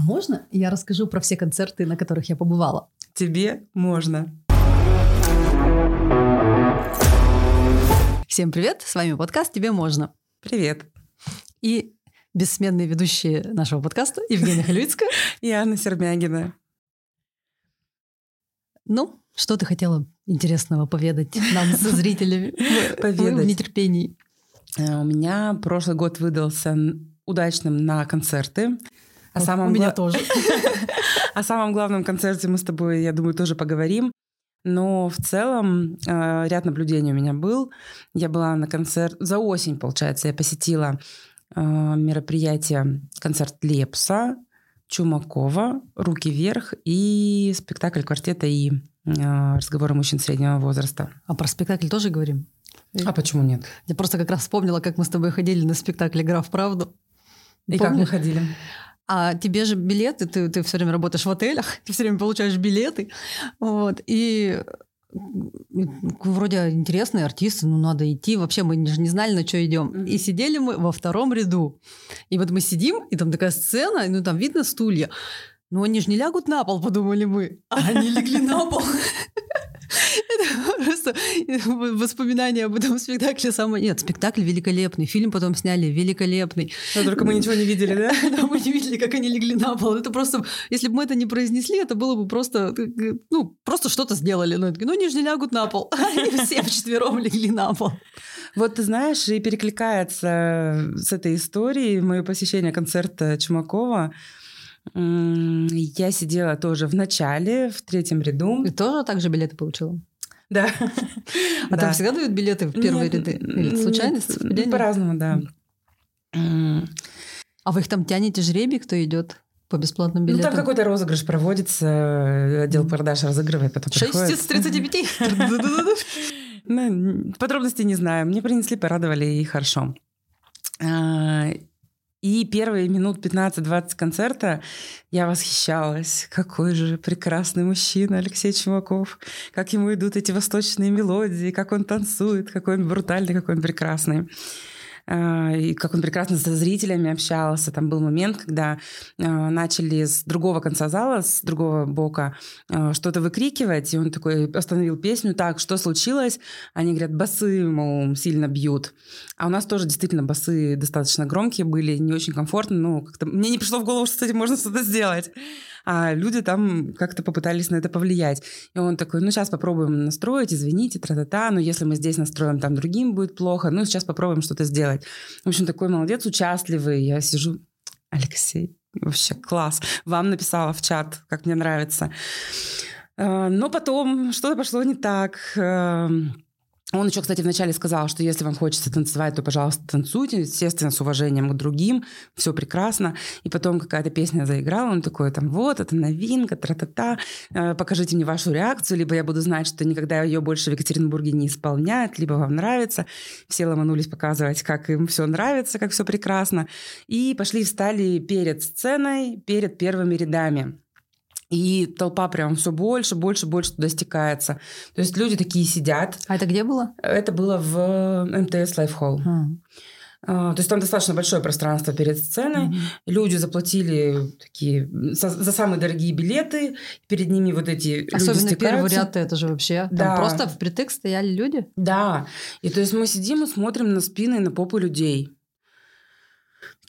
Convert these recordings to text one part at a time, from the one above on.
можно я расскажу про все концерты, на которых я побывала? Тебе можно. Всем привет, с вами подкаст «Тебе можно». Привет. И бессменные ведущие нашего подкаста Евгения Халюицкая и Анна Сермягина. Ну, что ты хотела интересного поведать нам со зрителями? Поведать. в нетерпении. Э, у меня прошлый год выдался удачным на концерты. О самом у меня тоже. О самом главном концерте мы с тобой, я думаю, тоже поговорим. Но в целом э, ряд наблюдений у меня был. Я была на концерт... За осень, получается, я посетила э, мероприятие, концерт Лепса, Чумакова, «Руки вверх» и спектакль квартета и разговоры мужчин среднего возраста. А про спектакль тоже говорим? А почему нет? Я просто как раз вспомнила, как мы с тобой ходили на спектакль «Игра в правду». И Помнишь? как мы ходили? А тебе же билеты, ты, ты все время работаешь в отелях, ты все время получаешь билеты. Вот, и вроде интересные артисты, ну надо идти. Вообще мы же не знали, на что идем. И сидели мы во втором ряду. И вот мы сидим, и там такая сцена, ну там видно стулья. Ну они же не лягут на пол, подумали мы. А они легли на пол. Это просто воспоминания об этом спектакле самое... Нет, спектакль великолепный, фильм потом сняли великолепный. Но только мы ничего не видели, да? Да, мы не видели, как они легли на пол. Это просто... Если бы мы это не произнесли, это было бы просто... Ну, просто что-то сделали. Ну, ну они же не лягут на пол. Они все вчетвером легли на пол. Вот ты знаешь, и перекликается с этой историей мое посещение концерта Чумакова. Я сидела тоже в начале, в третьем ряду. И тоже так же билеты получила? Да. А там всегда дают билеты в первые ряды? Или случайность? По-разному, да. А вы их там тянете жребий, кто идет? по бесплатным билетам? Ну, там какой-то розыгрыш проводится, отдел продаж разыгрывает, потом 6 из 35? Ну, подробностей не знаю. Мне принесли, порадовали, и хорошо. И первые минут 15-20 концерта я восхищалась. Какой же прекрасный мужчина Алексей Чумаков. Как ему идут эти восточные мелодии, как он танцует, какой он брутальный, какой он прекрасный. А, и как он прекрасно со зрителями общался. Там был момент, когда а, начали с другого конца зала, с другого бока а, что-то выкрикивать, и он такой остановил песню, так, что случилось? Они говорят, басы, мол, сильно бьют. А у нас тоже действительно басы достаточно громкие были, не очень комфортно, но как-то мне не пришло в голову, что с этим можно что-то сделать а люди там как-то попытались на это повлиять. И он такой, ну, сейчас попробуем настроить, извините, тра-та-та, но если мы здесь настроим, там другим будет плохо, ну, сейчас попробуем что-то сделать. В общем, такой молодец, участливый. Я сижу, Алексей, вообще класс. Вам написала в чат, как мне нравится. А, но потом что-то пошло не так. Он еще, кстати, вначале сказал, что если вам хочется танцевать, то, пожалуйста, танцуйте, естественно, с уважением к другим, все прекрасно. И потом какая-то песня заиграла, он такой, там, вот, это новинка, тра-та-та, э, покажите мне вашу реакцию, либо я буду знать, что никогда ее больше в Екатеринбурге не исполняют, либо вам нравится. Все ломанулись показывать, как им все нравится, как все прекрасно. И пошли встали перед сценой, перед первыми рядами. И толпа прям все больше, больше, больше туда стекается. То есть люди такие сидят. А это где было? Это было в МТС Life Hall. А. То есть там достаточно большое пространство перед сценой. Mm-hmm. Люди заплатили такие за, за самые дорогие билеты. Перед ними вот эти Особенно люди первый ряд это же вообще. Да. Там просто впритык стояли люди. Да. И то есть мы сидим и смотрим на спины и на попу людей.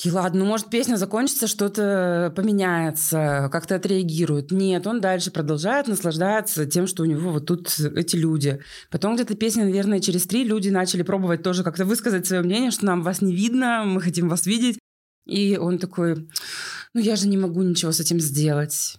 Такие, ладно, ну, может, песня закончится, что-то поменяется, как-то отреагирует. Нет, он дальше продолжает наслаждаться тем, что у него вот тут эти люди. Потом где-то песня, наверное, через три люди начали пробовать тоже как-то высказать свое мнение, что нам вас не видно, мы хотим вас видеть. И он такой, ну я же не могу ничего с этим сделать.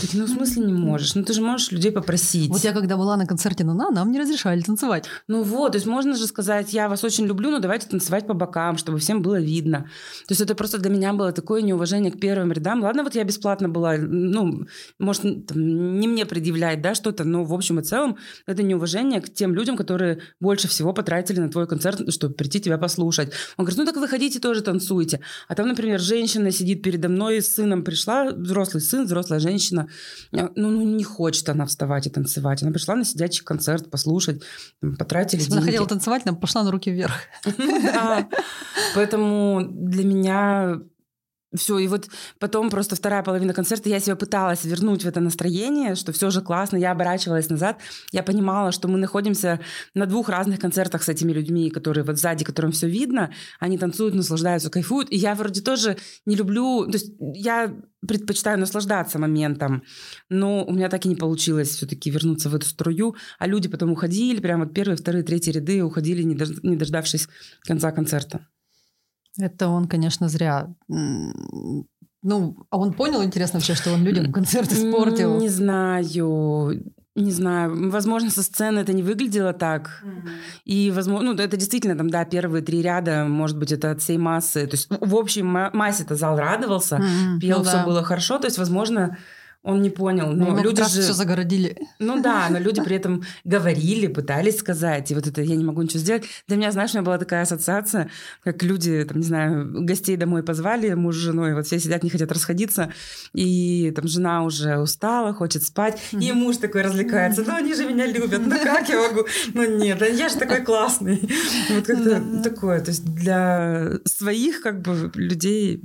Такие, ну в смысле не можешь? Ну ты же можешь людей попросить. Вот я когда была на концерте Нана, нам не разрешали танцевать. Ну вот, то есть можно же сказать, я вас очень люблю, но давайте танцевать по бокам, чтобы всем было видно. То есть это просто для меня было такое неуважение к первым рядам. Ладно, вот я бесплатно была, ну, может, там, не мне предъявлять, да, что-то, но в общем и целом это неуважение к тем людям, которые больше всего потратили на твой концерт, чтобы прийти тебя послушать. Он говорит, ну так выходите тоже танцуйте. А там, например, женщина сидит передо мной с сыном, пришла, взрослый сын, взрослая женщина, женщина, э, ну, ну, не хочет она вставать и танцевать. Она пришла на сидячий концерт послушать, потратили Если деньги. она хотела танцевать, она пошла на руки вверх. Да. Поэтому для меня все, и вот потом просто вторая половина концерта, я себя пыталась вернуть в это настроение, что все же классно, я оборачивалась назад, я понимала, что мы находимся на двух разных концертах с этими людьми, которые вот сзади, которым все видно, они танцуют, наслаждаются, кайфуют, и я вроде тоже не люблю, то есть я предпочитаю наслаждаться моментом, но у меня так и не получилось все-таки вернуться в эту струю, а люди потом уходили, прямо вот первые, вторые, третьи ряды уходили, не дождавшись конца концерта. Это он, конечно, зря. Ну, а он понял, интересно вообще, что он людям концерт испортил? Не знаю. Не знаю, возможно, со сцены это не выглядело так. Mm-hmm. И, возможно, ну, это действительно там, да, первые три ряда, может быть, это от всей массы. То есть, в общем массе-то зал радовался, mm-hmm. пел, ну, все да. было хорошо. То есть, возможно, он не понял. Но ну, люди же все загородили. Ну да, но люди при этом говорили, пытались сказать, и вот это я не могу ничего сделать. Для меня, знаешь, у меня была такая ассоциация, как люди, там, не знаю, гостей домой позвали, муж с женой, вот все сидят, не хотят расходиться, и там жена уже устала, хочет спать, и муж такой развлекается, ну они же меня любят, ну как я могу? Ну нет, я же такой классный. Вот как-то такое, то есть для своих как бы людей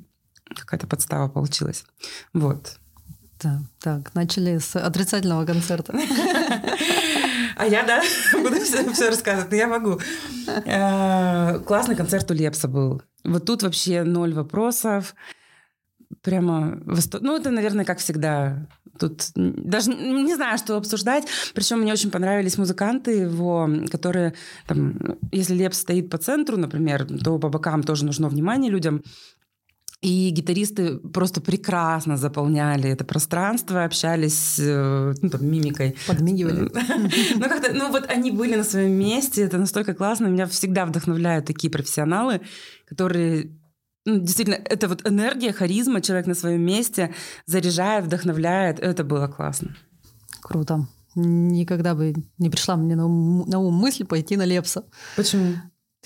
какая-то подстава получилась. Вот. Да, так, начали с отрицательного концерта. А я, да, буду все, рассказывать, но я могу. Э, классный концерт у Лепса был. Вот тут вообще ноль вопросов. Прямо... Ну, это, наверное, как всегда. Тут даже не знаю, что обсуждать. Причем мне очень понравились музыканты его, которые, там, если Лепс стоит по центру, например, то по бокам тоже нужно внимание людям. И гитаристы просто прекрасно заполняли это пространство, общались э, ну, там, мимикой. Подмигивали. Ну, как-то, ну, вот они были на своем месте, это настолько классно. Меня всегда вдохновляют такие профессионалы, которые ну, действительно, это вот энергия, харизма, человек на своем месте заряжает, вдохновляет. Это было классно. Круто. Никогда бы не пришла мне на ум, на ум мысль пойти на Лепса. Почему?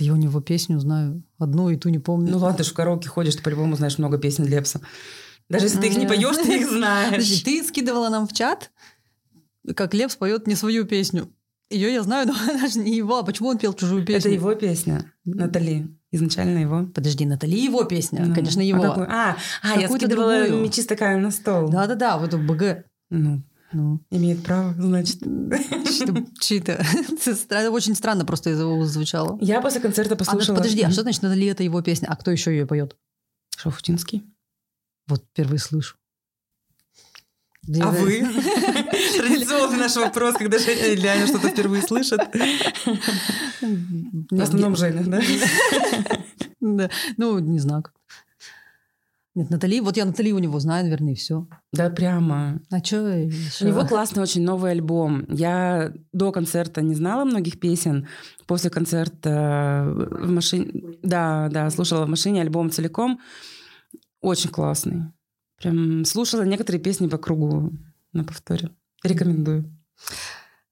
Я у него песню знаю, одну и ту не помню. Ну ладно, ты же в караоке ходишь, ты по-любому знаешь много песен Лепса. Даже если ты их не поешь, ты их знаешь. Ты скидывала нам в чат, как Лепс поет не свою песню. Ее я знаю, но она же не его. А почему он пел чужую песню? Это его песня, Натали. Изначально его. Подожди, Натали его песня. Ну, Конечно, его. А, а, а я скидывала другую. мечи стакан на стол. Да-да-да, вот БГ. Ну, ну, имеет право, значит. Чьи-то. Очень странно просто из его звучало. Я после концерта послушала... Подожди, а что значит Натали это его песня? А кто еще ее поет? Шафутинский. Вот первый слышу. А вы? Традиционный наш вопрос, когда Женя или Аня что-то впервые слышат. В основном Женя, да? Да. Ну, не знаю. Нет, Натали, вот я Натали у него знаю, наверное, и все. Да, прямо. А что У него классный очень новый альбом. Я до концерта не знала многих песен. После концерта в машине... Да, да, слушала в машине альбом целиком. Очень классный. Прям слушала некоторые песни по кругу на повторе. Рекомендую.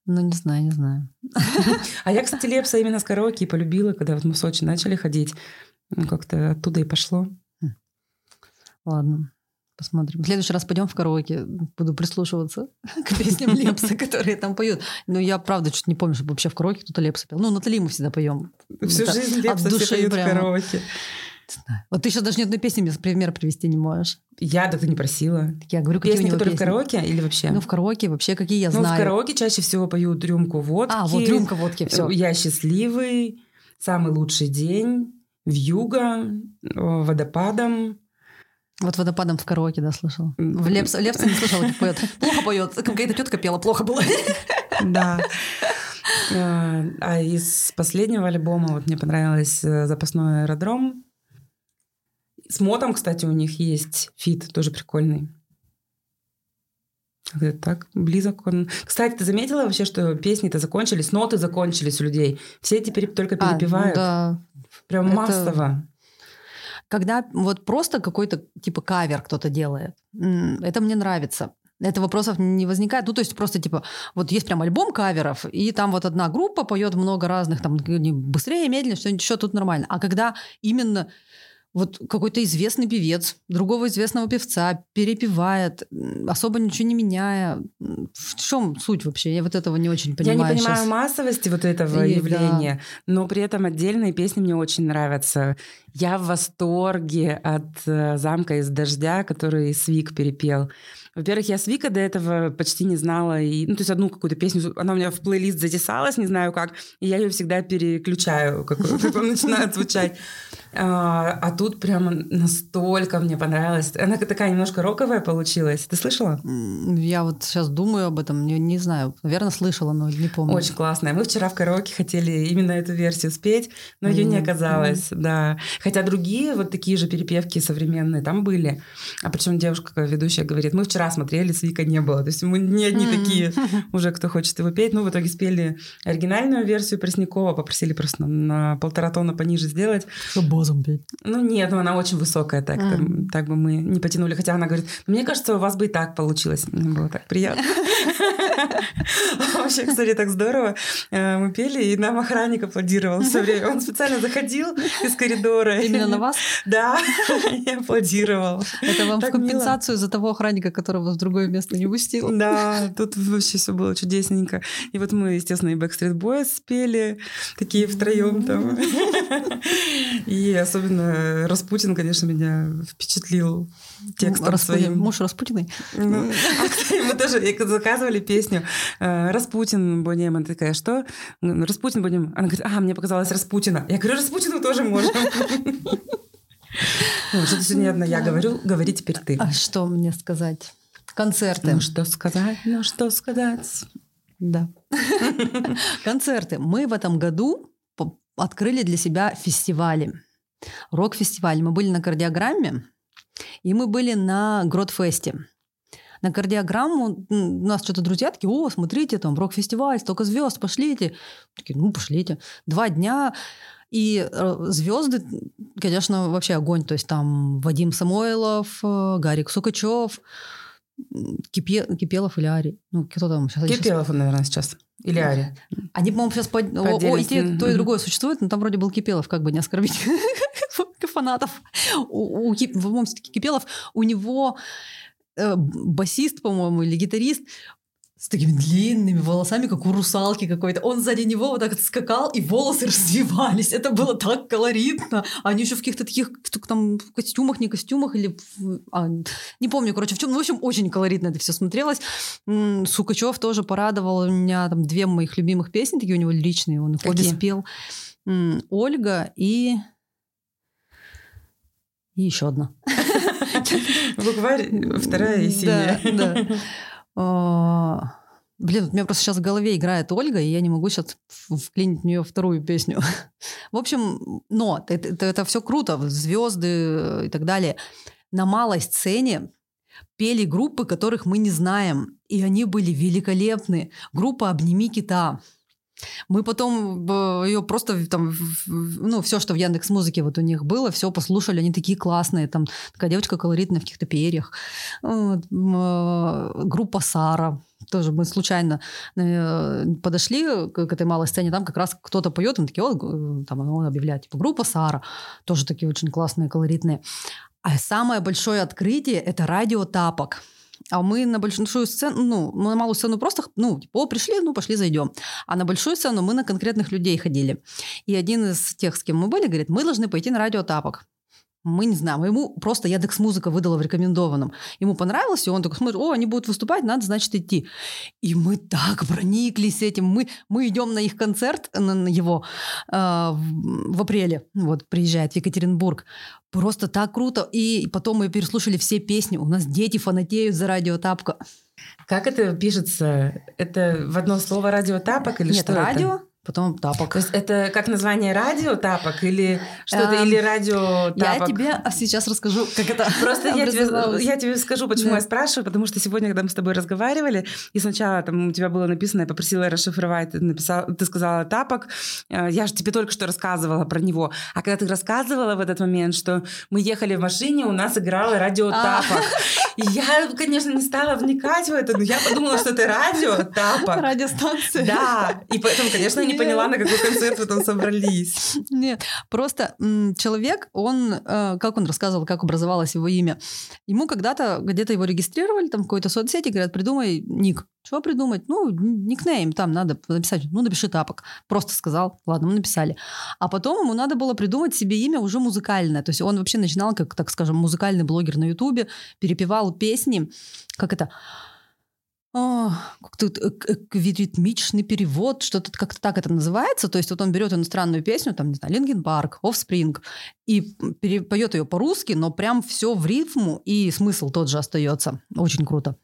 Ну, не знаю, не знаю. А я, кстати, Лепса именно с караоке полюбила, когда вот мы в Сочи начали ходить. Ну, как-то оттуда и пошло. Ладно, посмотрим. В следующий раз пойдем в караоке, буду прислушиваться к песням Лепса, которые там поют. Но я, правда, что-то не помню, чтобы вообще в караоке кто-то Лепса пел. Ну, Натали мы всегда поем. Всю Это жизнь Лепса все поют прямо. в караоке. Вот ты сейчас даже ни одной песни мне пример привести не можешь. Я так ты не просила. Я говорю, какие песни, которые песни? в караоке или вообще? Ну, в караоке вообще какие я ну, знаю. в караоке чаще всего поют рюмку водки. А, вот рюмка водки, все. Я счастливый, самый лучший день, вьюга, водопадом. Вот водопадом в караоке, да, слышал. В Лепс, Лепса не слышала, как поет. Плохо поет. Какая-то тетка пела, плохо было. Да. А, а из последнего альбома вот мне понравилось э, «Запасной аэродром». С Мотом, кстати, у них есть feat, тоже прикольный. Так близок он. Кстати, ты заметила вообще, что песни-то закончились, ноты закончились у людей. Все теперь только перепевают. А, ну да. Прям Это... массово. Когда вот просто какой-то типа кавер кто-то делает, это мне нравится. Это вопросов не возникает. Ну, то есть просто типа, вот есть прям альбом каверов, и там вот одна группа поет много разных, там быстрее, медленнее, что-нибудь еще тут нормально. А когда именно вот какой-то известный певец другого известного певца перепевает, особо ничего не меняя. В чем суть вообще? Я вот этого не очень понимаю. Я не понимаю сейчас. массовости вот этого и, явления, да. но при этом отдельные песни мне очень нравятся. Я в восторге от э, замка из дождя, который Свик перепел. Во-первых, я Свика до этого почти не знала. И, ну, то есть одну какую-то песню, она у меня в плейлист затесалась, не знаю как, и я ее всегда переключаю, как, как он начинает звучать. А, а тут прямо настолько мне понравилось. Она такая немножко роковая получилась. Ты слышала? Я вот сейчас думаю об этом, не, не знаю. Наверное, слышала, но не помню. Очень классная. Мы вчера в караоке хотели именно эту версию спеть, но ее не оказалось, mm-hmm. да. Хотя другие вот такие же перепевки современные там были. А причем девушка, ведущая, говорит, мы вчера смотрели, Свика не было. То есть мы не одни mm-hmm. такие уже, кто хочет его петь. Ну, в итоге спели оригинальную версию Преснякова, попросили просто на, полтора тона пониже сделать. Чтобы базом петь. Ну нет, ну она очень высокая, так, mm. там, так бы мы не потянули. Хотя она говорит, мне кажется, у вас бы и так получилось. Мне было так приятно. Вообще, кстати, так здорово. Э, мы пели, и нам охранник аплодировал все время. Он специально заходил из коридора. Именно на вас? Да, я аплодировал. Это вам в компенсацию за того охранника, которого в другое место не пустил? Да, тут вообще все было чудесненько. И вот мы, естественно, и Backstreet Boys спели, такие втроем там. И особенно Распутин, конечно, меня впечатлил текстом Распутин, своим. Муж Распутиной? Ну, а, мы тоже заказывали песню э, «Распутин Бонем». Она такая, что? «Распутин Бонем». Она говорит, а, мне показалось Распутина. Я говорю, Распутину тоже можем. Ну, что-то сегодня одна я говорю, говори теперь ты. А что мне сказать? Концерты. Ну, что сказать? Ну, что сказать? Да. Концерты. Мы в этом году открыли для себя фестивали. Рок-фестиваль. Мы были на кардиограмме, и мы были на Гротфесте. На кардиограмму у нас что-то друзья такие, о, смотрите, там рок-фестиваль, столько звезд, пошлите. Такие, ну, пошлите. Два дня, и э, звезды, конечно, вообще огонь. То есть там Вадим Самойлов, э, Гарик Сукачев, Кипе, Кипелов или Ари. Ну, кто там сейчас? Кипелов, сейчас... наверное, сейчас. Или Ари. Они, по-моему, сейчас по... по о, и те, то и другое существует, но там вроде был Кипелов, как бы не оскорбить фанатов. У, у, в моем Кипелов у него э, басист, по-моему, или гитарист, с такими длинными волосами, как у русалки какой-то. Он сзади него вот так скакал, и волосы развивались. Это было так колоритно. Они еще в каких-то таких там костюмах, не костюмах, или... А, не помню, короче, в чем. Ну, в общем, очень колоритно это все смотрелось. Сукачев тоже порадовал. У меня там две моих любимых песни, такие у него личные. Он их обе спел. Ольга и... И еще одна. Букварь вторая и синяя. Да. А, блин, у меня просто сейчас в голове играет Ольга, и я не могу сейчас вклинить в нее вторую песню. в общем, но это, это, это все круто, звезды и так далее. На малой сцене пели группы, которых мы не знаем, и они были великолепны. Группа «Обними кита». Мы потом ее просто там, ну, все, что в Яндекс Музыке вот у них было, все послушали, они такие классные, там такая девочка колоритная в каких-то перьях. Э, группа Сара, тоже мы случайно э, подошли к этой малой сцене, там как раз кто-то поет, мы такие, о, там он объявляет, типа, группа Сара, тоже такие очень классные, колоритные. А самое большое открытие – это радио Тапок. А мы на большую сцену, ну, мы на малую сцену просто, ну, типа, о, пришли, ну, пошли, зайдем. А на большую сцену мы на конкретных людей ходили. И один из тех, с кем мы были, говорит, мы должны пойти на радиотапок. Мы не знаем. Ему просто Яндекс Музыка выдала в рекомендованном. Ему понравилось, и он такой смотрит, о, они будут выступать, надо, значит, идти. И мы так прониклись этим. Мы, мы идем на их концерт, на, на его, э, в, апреле. Вот, приезжает в Екатеринбург. Просто так круто. И потом мы переслушали все песни. У нас дети фанатеют за радиотапка. Как это пишется? Это в одно слово радиотапок или Нет, что радио, это? Потом тапок. То есть это как название радио тапок или что-то, эм, или радио тапок? Я тебе сейчас расскажу, как это Просто я тебе, я тебе скажу, почему да. я спрашиваю, потому что сегодня, когда мы с тобой разговаривали, и сначала там у тебя было написано, я попросила расшифровать, ты, написала, ты сказала тапок, э, я же тебе только что рассказывала про него, а когда ты рассказывала в этот момент, что мы ехали в машине, у нас играло радио а. тапок. И я, конечно, не стала вникать в это, но я подумала, что это радио тапок. Радиостанция. Да, и поэтому, конечно, не поняла, на какой концерт вы там собрались. Нет, просто человек, он, э, как он рассказывал, как образовалось его имя. Ему когда-то, где-то его регистрировали, там в какой-то соцсети, говорят, придумай ник. Что придумать? Ну, никнейм там надо написать. Ну, напиши тапок. Просто сказал. Ладно, мы написали. А потом ему надо было придумать себе имя уже музыкальное. То есть он вообще начинал, как, так скажем, музыкальный блогер на Ютубе, перепевал песни. Как это? Как-то ритмичный перевод, что-то как-то так это называется. То есть вот он берет иностранную песню, там, не знаю, Линген Парк, Offspring, и поет ее по-русски, но прям все в ритму, и смысл тот же остается. Очень круто.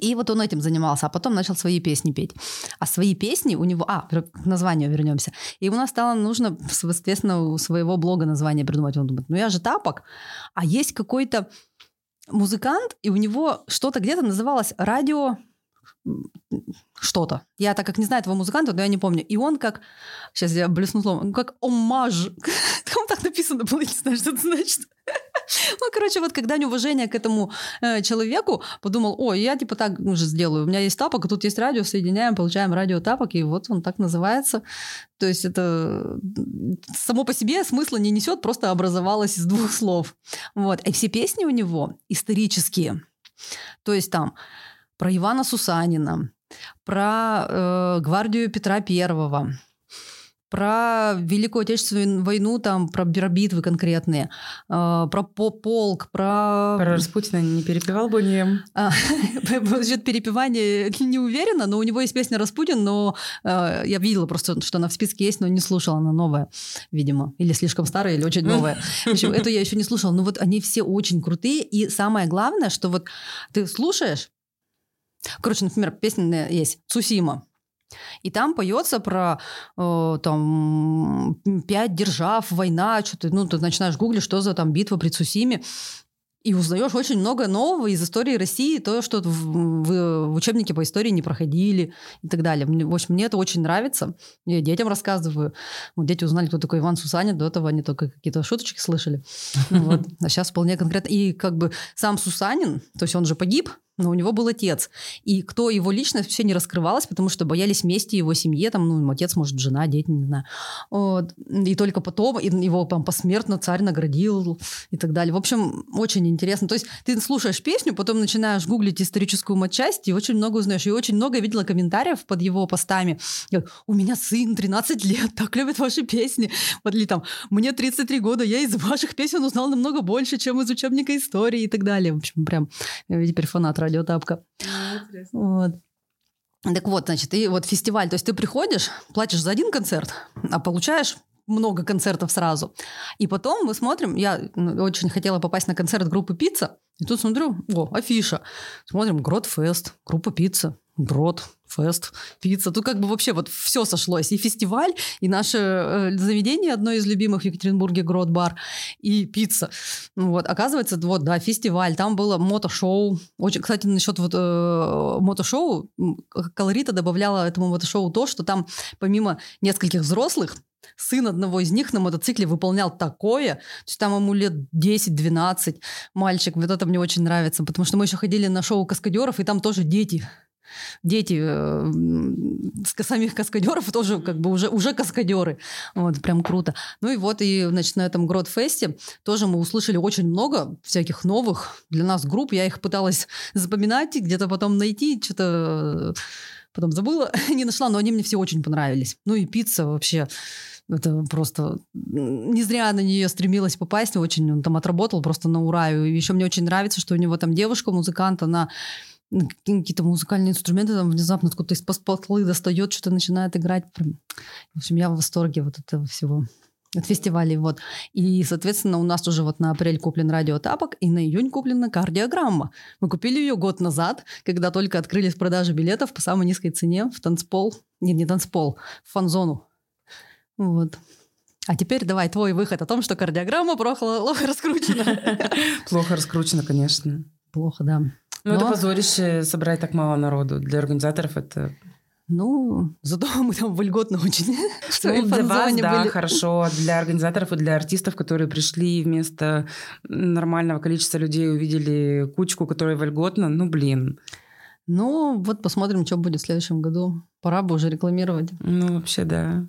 И вот он этим занимался, а потом начал свои песни петь. А свои песни у него... А, к названию вернемся. И у нас стало нужно, соответственно, у своего блога название придумать. Он думает, ну я же тапок, а есть какой-то музыкант, и у него что-то где-то называлось радио что-то. Я так как не знаю этого музыканта, но я не помню. И он как... Сейчас я блесну словом. Как оммаж. Там так написано было, не знаю, что это значит. Ну, короче, вот когда неуважение к этому э, человеку, подумал, о, я типа так уже сделаю. У меня есть тапок, а тут есть радио, соединяем, получаем радио тапок, и вот он так называется. То есть это само по себе смысла не несет, просто образовалось из двух слов. Вот. И все песни у него исторические. То есть там про Ивана Сусанина, про э, гвардию Петра Первого, про Великую Отечественную войну, там, про битвы конкретные, э, про полк, про... Про Распутина не перепевал бы не... Насчет перепевания не уверена, но у него есть песня «Распутин», но э, я видела просто, что она в списке есть, но не слушала, она новая, видимо. Или слишком старая, или очень новая. В общем, эту я еще не слушала. Но вот они все очень крутые, и самое главное, что вот ты слушаешь, Короче, например, песня есть «Цусима». И там поется про э, там пять держав, война, что-то, ну, ты начинаешь гуглить, что за там битва при Цусиме и узнаешь очень много нового из истории России, то, что в, в, в учебнике по истории не проходили и так далее. В общем, мне это очень нравится. Я детям рассказываю. Вот дети узнали, кто такой Иван Сусанин, до этого они только какие-то шуточки слышали. Вот. А сейчас вполне конкретно. И как бы сам Сусанин, то есть он же погиб, но у него был отец. И кто его личность вообще не раскрывалась, потому что боялись мести его семье, там, ну, отец, может, жена, дети, не знаю. Вот. И только потом его там посмертно царь наградил и так далее. В общем, очень интересно. То есть ты слушаешь песню, потом начинаешь гуглить историческую матчасть, и очень много узнаешь. И очень много видела комментариев под его постами. У меня сын 13 лет, так любит ваши песни. Вот или там, мне 33 года, я из ваших песен узнал намного больше, чем из учебника истории и так далее. В общем, прям я теперь фанат радиотапка. Вот. Так вот, значит, и вот фестиваль, то есть ты приходишь, платишь за один концерт, а получаешь много концертов сразу. И потом мы смотрим, я ну, очень хотела попасть на концерт группы «Пицца», и тут смотрю, о, афиша. Смотрим, Грот Фест, группа «Пицца», Грот, фест, пицца. Тут как бы вообще вот все сошлось. И фестиваль, и наше э, заведение, одно из любимых в Екатеринбурге, Грот Бар, и пицца. Вот, оказывается, вот, да, фестиваль. Там было мотошоу. Очень, кстати, насчет вот э, мотошоу, колорита добавляла этому мотошоу то, что там помимо нескольких взрослых, сын одного из них на мотоцикле выполнял такое, то есть там ему лет 10-12, мальчик, вот это мне очень нравится, потому что мы еще ходили на шоу каскадеров, и там тоже дети дети э, самих каскадеров тоже как бы уже, уже каскадеры. Вот, прям круто. Ну и вот, и, значит, на этом Грот-фесте тоже мы услышали очень много всяких новых для нас групп. Я их пыталась запоминать, где-то потом найти, что-то потом забыла, не нашла, но они мне все очень понравились. Ну и пицца вообще это просто не зря на нее стремилась попасть, очень он там отработал просто на ура. И еще мне очень нравится, что у него там девушка, музыкант, она какие-то музыкальные инструменты там внезапно откуда-то из-под полы достает, что-то начинает играть. В общем, я в восторге вот этого всего от фестивалей. Вот. И, соответственно, у нас уже вот на апрель куплен радиотапок, и на июнь куплена кардиограмма. Мы купили ее год назад, когда только открылись продажи билетов по самой низкой цене в танцпол. Нет, не танцпол, в фан-зону. Вот. А теперь давай твой выход о том, что кардиограмма плохо раскручена. Плохо раскручена, конечно. Плохо, да. Ну, Но... это позорище собрать так мало народу. Для организаторов это ну, зато мы там вольготно очень. Ну, для вас, да, были. хорошо. Для организаторов и для артистов, которые пришли вместо нормального количества людей увидели кучку, которая вольготно, ну, блин. Ну, вот посмотрим, что будет в следующем году. Пора бы уже рекламировать. Ну, вообще, да.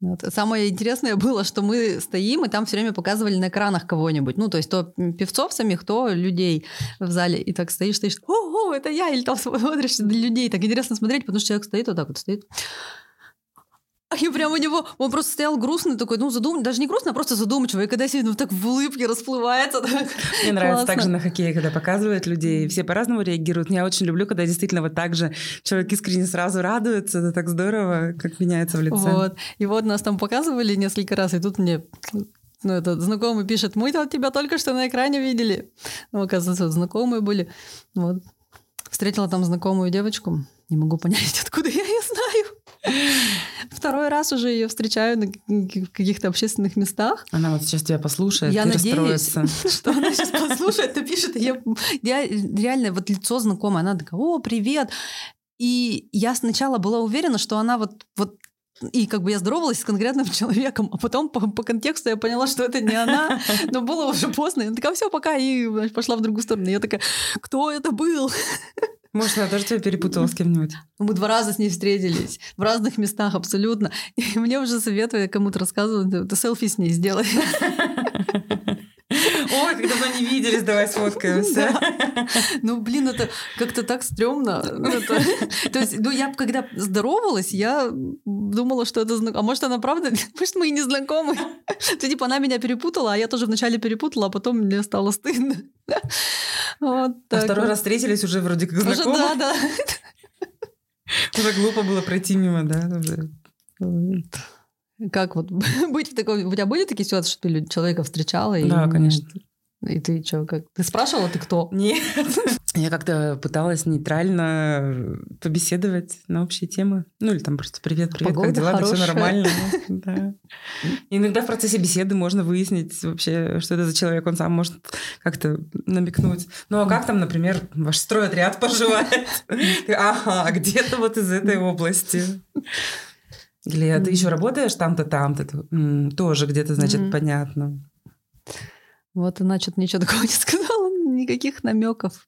Вот. Самое интересное было, что мы стоим, и там все время показывали на экранах кого-нибудь. Ну, то есть то певцов самих, то людей в зале. И так стоишь, стоишь, ого, это я, или там смотришь людей. Так интересно смотреть, потому что человек стоит вот так вот, стоит. Я прям у него, он просто стоял грустный такой, ну, задум, даже не грустный, а просто задумчивый. И когда сидит, он так в улыбке расплывается. Так Мне нравится также на хоккее, когда показывают людей, все по-разному реагируют. Я очень люблю, когда действительно вот так же человек искренне сразу радуется, это так здорово, как меняется в лице. Вот. И вот нас там показывали несколько раз, и тут мне ну, этот знакомый пишет, мы тебя только что на экране видели. Ну, оказывается, знакомые были. Вот. Встретила там знакомую девочку. Не могу понять, откуда я ее. Второй раз уже ее встречаю на каких-то общественных местах. Она вот сейчас тебя послушает я и надеюсь, что она сейчас послушает, напишет. Я, я реально вот лицо знакомое. Она такая, о, привет. И я сначала была уверена, что она вот, вот и как бы я здоровалась с конкретным человеком, а потом по, по контексту я поняла, что это не она, но было уже поздно. Я такая, все, пока, и пошла в другую сторону. Я такая, кто это был? Может, она тоже тебя перепутала с кем-нибудь? Мы два раза с ней встретились в разных местах абсолютно. И мне уже советую, кому-то рассказываю, ты селфи с ней сделай. Ой, когда мы не виделись, давай сфоткаемся. Да. Ну, блин, это как-то так стрёмно. Ну, это... То есть, ну, я когда здоровалась, я думала, что это. А может, она правда? Может, мы и не знакомы. То, типа, она меня перепутала, а я тоже вначале перепутала, а потом мне стало стыдно. Вот так. А второй раз встретились уже вроде как знакомы. Уже, да, да. Уже глупо было пройти мимо, да? Уже. Как вот быть в таком... У тебя были такие ситуации, что ты человека встречала? Да, и... конечно. И ты что, как? Ты спрашивала, ты кто? Нет. Я как-то пыталась нейтрально побеседовать на общие темы. Ну или там просто привет, привет, Погода как дела, хорошая. все нормально. Да. Иногда в процессе беседы можно выяснить вообще, что это за человек. Он сам может как-то намекнуть. Ну а как там, например, ваш стройотряд поживает? Ага, где-то вот из этой области. Или а ты еще работаешь там-то, там-то, тоже где-то, значит, понятно. Вот она что-то ничего такого не сказала, никаких намеков.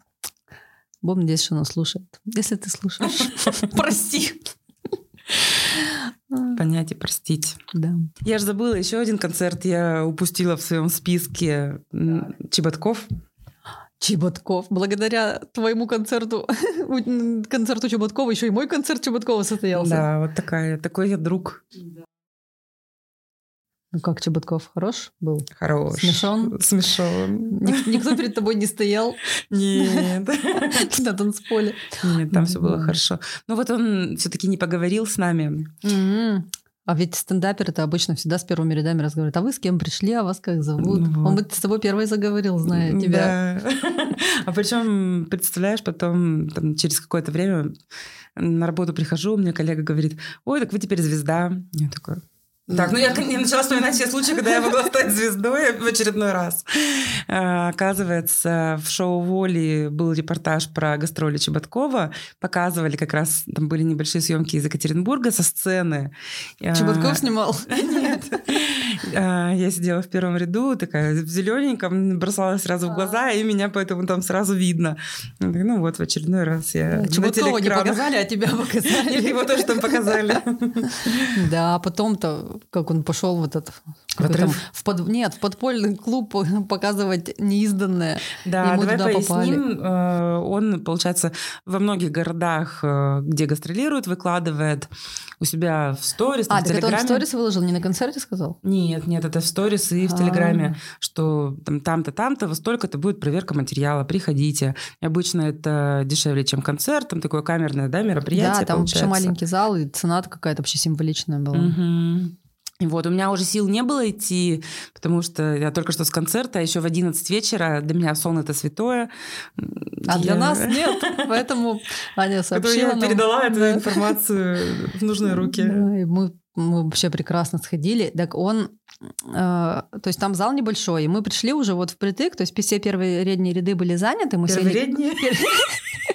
Бог надеюсь, что она слушает. Если ты слушаешь, прости. Понять и простить. Да. Я же забыла еще один концерт, я упустила в своем списке Чеботков. Чеботков. Благодаря твоему концерту, концерту Чеботкова, еще и мой концерт Чеботкова состоялся. Да, вот такая, такой я друг. Ну как Чеботков хорош был? Хорош. Смешон? Смешон. Никто перед тобой не стоял? Нет. На танцполе? Нет, там все было хорошо. Но вот он все-таки не поговорил с нами. А ведь стендапер это обычно всегда с первыми рядами разговаривает. А вы с кем пришли, а вас как зовут? Ну, Он бы с тобой первый заговорил, зная тебя. Да. А причем, представляешь, потом там, через какое-то время на работу прихожу, мне коллега говорит, ой, так вы теперь звезда. Я такой, так, ну я не начала вспоминать все случаи, когда я могла стать звездой в очередной раз. А, оказывается, в шоу «Воли» был репортаж про гастроли Чеботкова. Показывали как раз, там были небольшие съемки из Екатеринбурга со сцены. А, Чеботков снимал? Нет. А, я сидела в первом ряду, такая в зелененьком, бросалась сразу в глаза, и меня поэтому там сразу видно. Ну вот, в очередной раз я Чеботкова не показали, а тебя показали. Его тоже там показали. Да, потом-то как он пошел в этот там, в под, нет в подпольный клуб показывать неизданное. Да, Ему давай поясним. Попали. Э, он, получается, во многих городах, э, где гастролирует, выкладывает у себя в сторис, а, в Телеграме. А, в сторис выложил, не на концерте сказал? Нет, нет, это в сторис и в А-а-а. Телеграме, что там, там-то, там-то, во столько-то будет проверка материала, приходите. И обычно это дешевле, чем концерт, там такое камерное да, мероприятие Да, там получается. вообще маленький зал, и цена какая-то вообще символичная была. Угу. И вот, у меня уже сил не было идти, потому что я только что с концерта, а еще в 11 вечера, для меня сон — это святое. А я... для нас нет, поэтому Аня сообщила Я передала эту информацию в нужные руки. Да, и мы, мы вообще прекрасно сходили. Так он... Э, то есть там зал небольшой, и мы пришли уже вот впритык, то есть все первые редние ряды были заняты. Мы Первые сели... редние?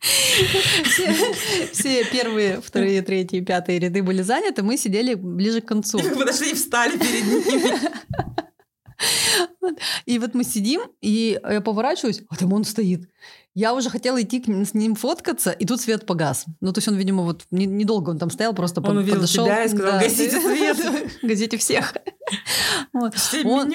Все, все первые, вторые, третьи, пятые ряды были заняты, мы сидели ближе к концу. Подошли и встали перед ними. И вот мы сидим, и я поворачиваюсь, а там он стоит. Я уже хотела идти с ним фоткаться, и тут свет погас. Ну, то есть он, видимо, вот не- недолго он там стоял, просто Он под- увидел подошел. тебя и сказал, «Гасите свет». Газите всех. Вот. Он-.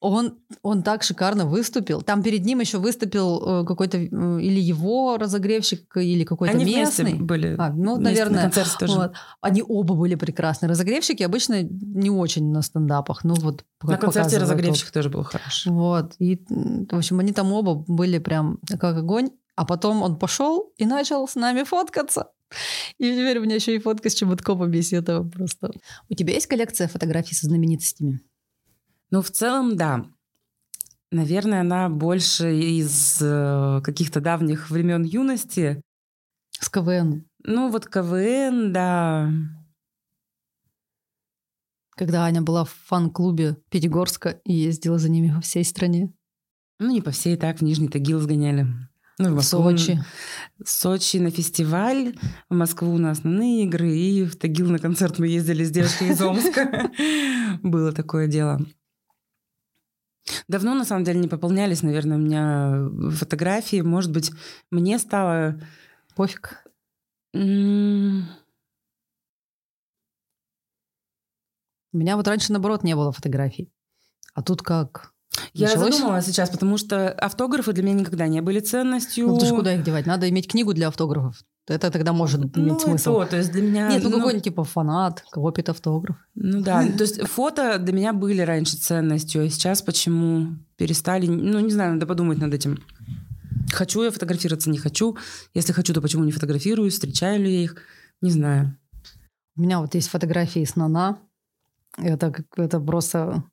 Он, он так шикарно выступил. Там перед ним еще выступил э, какой-то э, или его разогревщик, или какой-то Они местный. были. А, ну, наверное, На тоже. Вот. Они оба были прекрасны. Разогревщики обычно не очень на стендапах. Ну вот На концерте разогревщик тоже был хорош. Вот. И, в общем, они там оба были прям как огонь. А потом он пошел и начал с нами фоткаться. И теперь у меня еще и фотка с Чеботком это просто. У тебя есть коллекция фотографий со знаменитостями? Ну, в целом, да. Наверное, она больше из э, каких-то давних времен юности. С КВН. Ну, вот КВН, да. Когда Аня была в фан-клубе Пятигорска и ездила за ними во всей стране. Ну, не по всей, так, в Нижний Тагил сгоняли. Ну, в Москву. Сочи. В Сочи на фестиваль, в Москву на основные игры, и в Тагил на концерт мы ездили с девушкой из Омска. Было такое дело. Давно, на самом деле, не пополнялись, наверное, у меня фотографии. Может быть, мне стало... Пофиг. У меня вот раньше, наоборот, не было фотографий. А тут как? Я Началось? задумалась сейчас, потому что автографы для меня никогда не были ценностью. Ну, потому что куда их девать? Надо иметь книгу для автографов. Это тогда может Ну, иметь и смысл. то, то есть для меня... Нет, ну, какой-нибудь типа фанат, копит автограф. Ну да, то есть фото для меня были раньше ценностью, а сейчас почему перестали? Ну, не знаю, надо подумать над этим. Хочу я фотографироваться, не хочу. Если хочу, то почему не фотографирую? Встречаю ли я их? Не знаю. У меня вот есть фотографии с Нана. Это, это просто...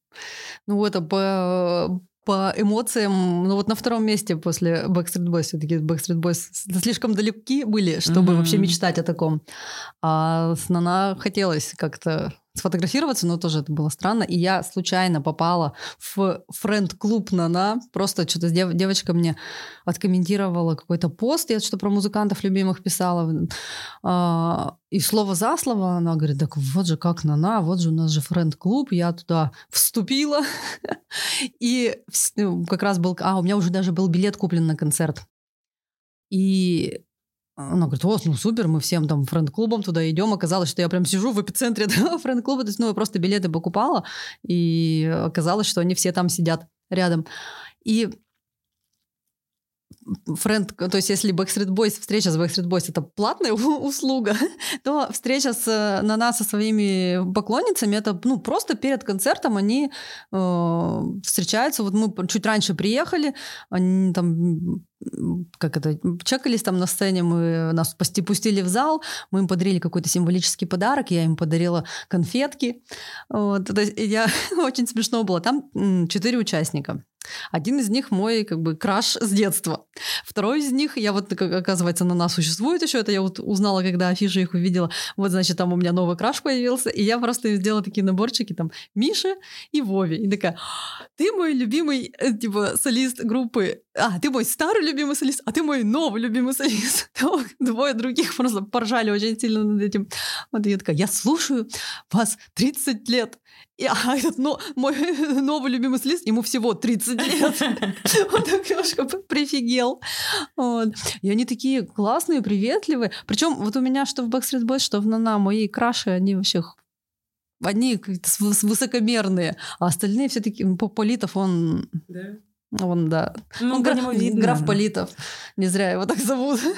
Ну, это по, по эмоциям, ну вот на втором месте после Backstreet Boys. Все-таки Backstreet Boys слишком далеки были, чтобы Мгм. вообще мечтать о таком. А с Нана хотелось как-то сфотографироваться, но тоже это было странно. И я случайно попала в френд-клуб Нана. Просто что-то дев- девочка мне откомментировала какой-то пост, я что-то про музыкантов любимых писала. А, и слово за слово она говорит, так вот же как Нана, вот же у нас же френд-клуб. Я туда вступила. И ну, как раз был... А, у меня уже даже был билет куплен на концерт. И она говорит, о, ну супер, мы всем там френд-клубом туда идем. Оказалось, что я прям сижу в эпицентре этого френд-клуба. То есть, ну, я просто билеты покупала, и оказалось, что они все там сидят рядом. И френд, то есть если Backstreet Boys, встреча с Backstreet Boys это платная услуга, то встреча с э, Нана со своими поклонницами это ну просто перед концертом они э, встречаются. Вот мы чуть раньше приехали, они там как это, чекались там на сцене, мы нас пусти- пустили в зал, мы им подарили какой-то символический подарок, я им подарила конфетки. Вот, то есть я очень смешно было. Там четыре участника. Один из них мой как бы краш с детства. Второй из них, я вот, оказывается, на нас существует еще, это я вот узнала, когда афиши их увидела. Вот, значит, там у меня новый краш появился, и я просто сделала такие наборчики, там, Мише и Вове. И такая, ты мой любимый, э, типа, солист группы, а, ты мой старый любимый солист, а ты мой новый любимый солист. Двое других просто поржали очень сильно над этим. Вот и я такая, я слушаю вас 30 лет. И, а этот но, мой новый любимый солист, ему всего 30 лет. Он так немножко прифигел. Вот. И они такие классные, приветливые. Причем вот у меня что в Backstreet Boys, что в Нана, мои краши, они вообще они высокомерные, а остальные все таки Политов, он, Да. Он, да, Ну, он по нему видно. граф Политов. Не зря его так зовут.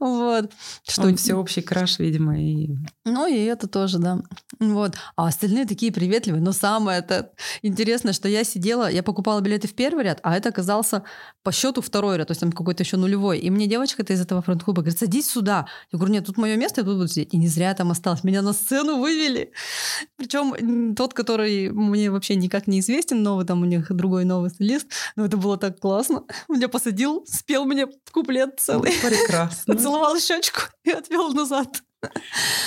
Вот. Что Он всеобщий краш, видимо, и... ну и это тоже, да. Вот. А остальные такие приветливые. Но самое это интересное, что я сидела, я покупала билеты в первый ряд, а это оказался по счету второй ряд, то есть там какой-то еще нулевой. И мне девочка-то из этого фронт-клуба говорит, садись сюда. Я говорю, нет, тут мое место, я тут буду сидеть. И не зря я там осталась. Меня на сцену вывели. Причем тот, который мне вообще никак не известен, новый, там у них другой новый солист. Но это было так классно. Он меня посадил, спел мне куплет целый, Прекрасно. поцеловал щечку и отвел назад.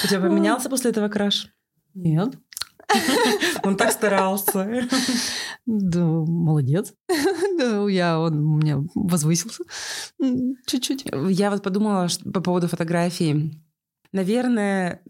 У тебя поменялся после этого краш? Нет. Он так старался. Да, молодец. Да, Я, он у меня возвысился чуть-чуть. Я вот подумала что- по поводу фотографий. Наверное,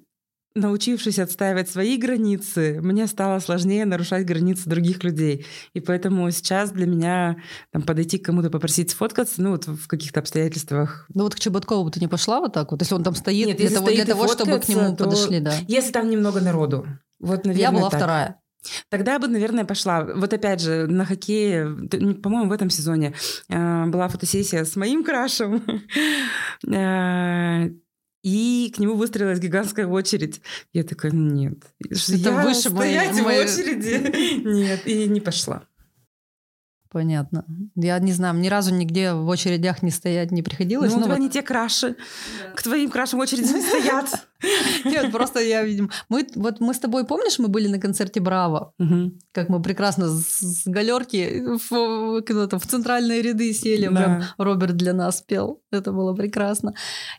научившись отстаивать свои границы, мне стало сложнее нарушать границы других людей. И поэтому сейчас для меня там, подойти к кому-то, попросить сфоткаться, ну вот в каких-то обстоятельствах. Ну вот к Чеботкову ты не пошла вот так вот? Если он там стоит Нет, для того, стоит для того чтобы к нему то- подошли, да. Если там немного народу. Вот, наверное, Я была так. вторая. Тогда я бы, наверное, пошла. Вот опять же, на хоккее, по-моему, в этом сезоне э, была фотосессия с моим крашем. И к нему выстроилась гигантская очередь. Я такая, нет. Это я выше стоять моей- в очереди. Нет, и не пошла. Понятно. Я не знаю, ни разу нигде в очередях не стоять не приходилось. Ну, тебя вот- не те краши. К твоим крашам очереди не стоят. Нет, просто я, видим. Мы, вот мы с тобой, помнишь, мы были на концерте Браво? Мгм. Как мы прекрасно с, с галерки в, куда-то в центральные ряды сели. Да. Прям Роберт для нас пел. Это было прекрасно.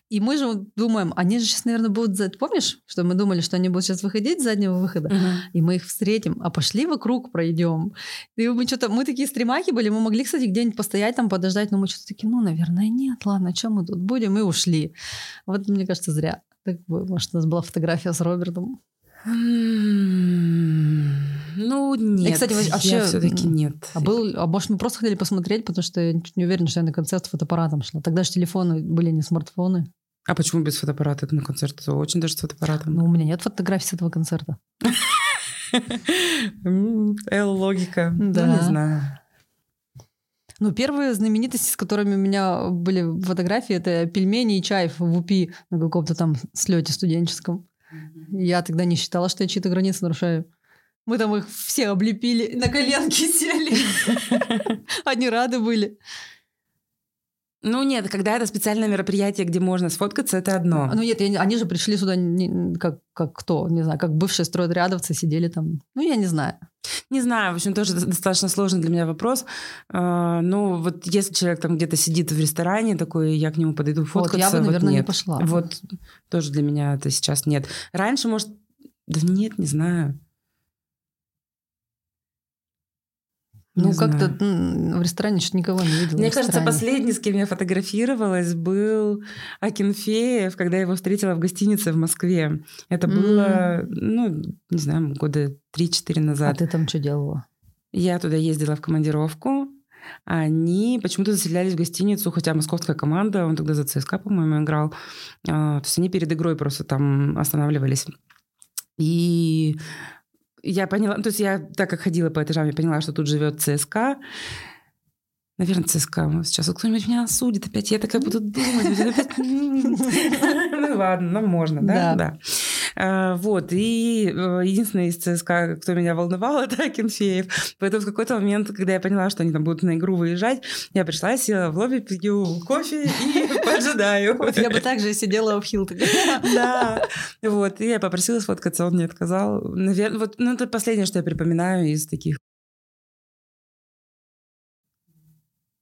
И мы же думаем, они же сейчас, наверное, будут... за- Помнишь, что мы думали, что они будут сейчас выходить с заднего выхода? Мгм. И мы их встретим, а пошли вокруг пройдем. И мы что-то, мы такие стремаки были, мы могли, кстати, где-нибудь постоять там, подождать, но мы что-то такие, ну, наверное, нет, ладно, что мы тут будем, и ушли. Вот, мне кажется, зря. Так бы, может, у нас была фотография с Робертом. Ну, нет. кстати, вообще, все-таки нет. А, был, а может, мы просто хотели посмотреть, потому что я не уверена, что я на концерт с фотоаппаратом шла. Тогда же телефоны были не смартфоны. А почему без фотоаппарата на концерт? Очень даже с фотоаппаратом. Но у меня нет фотографий с этого концерта. Л-логика. Да. Ну, не знаю. Ну, первые знаменитости, с которыми у меня были фотографии, это пельмени и чай в УПИ на каком-то там слете студенческом. Я тогда не считала, что я чьи-то границы нарушаю. Мы там их все облепили, на коленки сели. Они рады были. Ну нет, когда это специальное мероприятие, где можно сфоткаться, это одно. Ну нет, я не- они же пришли сюда не- как, как кто, не знаю, как бывшие стройотрядовцы сидели там. Ну, я не знаю. Не знаю, в общем, тоже до- достаточно сложный для меня вопрос. А, Ну, вот если человек там где-то сидит в ресторане такой, я к нему подойду Вот, фоткаться. я бы, вот наверное, не нет. пошла. Вот тоже для меня это сейчас нет. Раньше, может, да нет, не знаю. Ну, Не как-то знаю. м, в ресторане что-то никого не видела. Мне кажется, последний, с кем я фотографировалась, был Акинфеев, когда я его встретила в гостинице в Москве. Это М. было, ну, не знаю, года 3-4 А назад. ты там что делала? Я туда ездила в командировку. а Они почему-то заселялись в гостиницу, хотя московская команда, он тогда за ЦСКА, по-моему, играл. А, То есть они перед игрой просто там останавливались. И я поняла, то есть я, так как ходила по этажам, я поняла, что тут живет ЦСКА. Наверное, ЦСКА. Вот Сейчас вот кто-нибудь меня осудит опять. Я такая буду думать. Ну ладно, нам можно, да? Да. А, Вот. И э, единственный из ЦСКА, кто меня волновал, это Акинфеев. Поэтому в какой-то момент, когда я поняла, что они там будут на игру выезжать, я пришла, села в лобби, пью кофе и поджидаю. Вот я бы также сидела в Хилтоне. Да. Вот. И я попросила сфоткаться, он мне отказал. Наверное, вот, ну, это последнее, что я припоминаю из таких.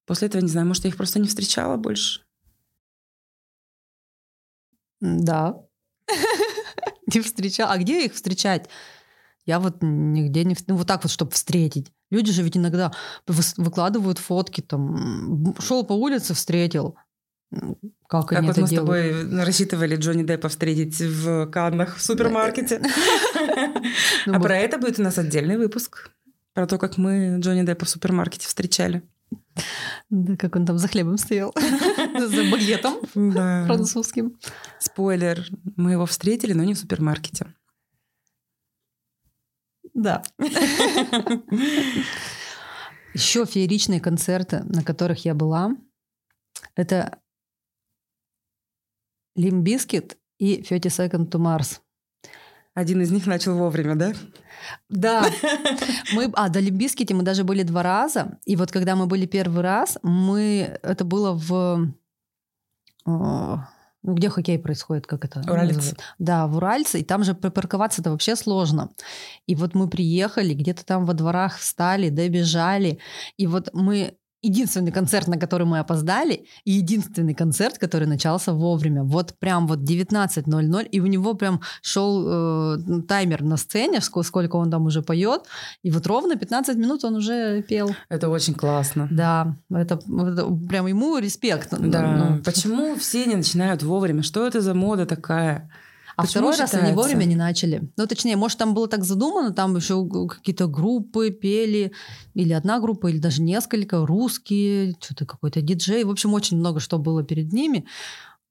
После этого, не знаю, может, я их просто не встречала больше. Да. Не встречала. А где их встречать? Я вот нигде не... Ну, вот так вот, чтобы встретить. Люди же ведь иногда выкладывают фотки, там, шел по улице, встретил. Как, Как они вот это мы с делают? тобой рассчитывали Джонни Деппа встретить в Каннах в супермаркете. Ну, А про это будет у нас отдельный выпуск. Про то, как мы Джонни Деппа в супермаркете встречали. Да, как он там за хлебом стоял. За багетом французским. Спойлер. Мы его встретили, но не в супермаркете. Да. Еще фееричные концерты, на которых я была, это Limp Bizkit и 30 Seconds to Mars. Один из них начал вовремя, да? Да, мы, а, до Limp Bizkit'е мы даже были два раза. И вот когда мы были первый раз, мы, это было в, ну, где хоккей происходит, как это? Уральцы. Да, в Уральце, и там же припарковаться-то вообще сложно. И вот мы приехали, где-то там во дворах встали, добежали, и вот мы единственный концерт, на который мы опоздали, и единственный концерт, который начался вовремя. Вот прям вот 19.00, и у него прям шел э, таймер на сцене, ск- сколько он там уже поет, и вот ровно 15 минут он уже пел. Это очень классно. Да, это, это прям ему респект. Да. Ну, Почему все не начинают вовремя? Что это за мода такая? А Почему второй раз они считается? вовремя не начали. Ну, точнее, может, там было так задумано, там еще какие-то группы пели, или одна группа, или даже несколько, русские, что-то какой-то диджей. В общем, очень много что было перед ними.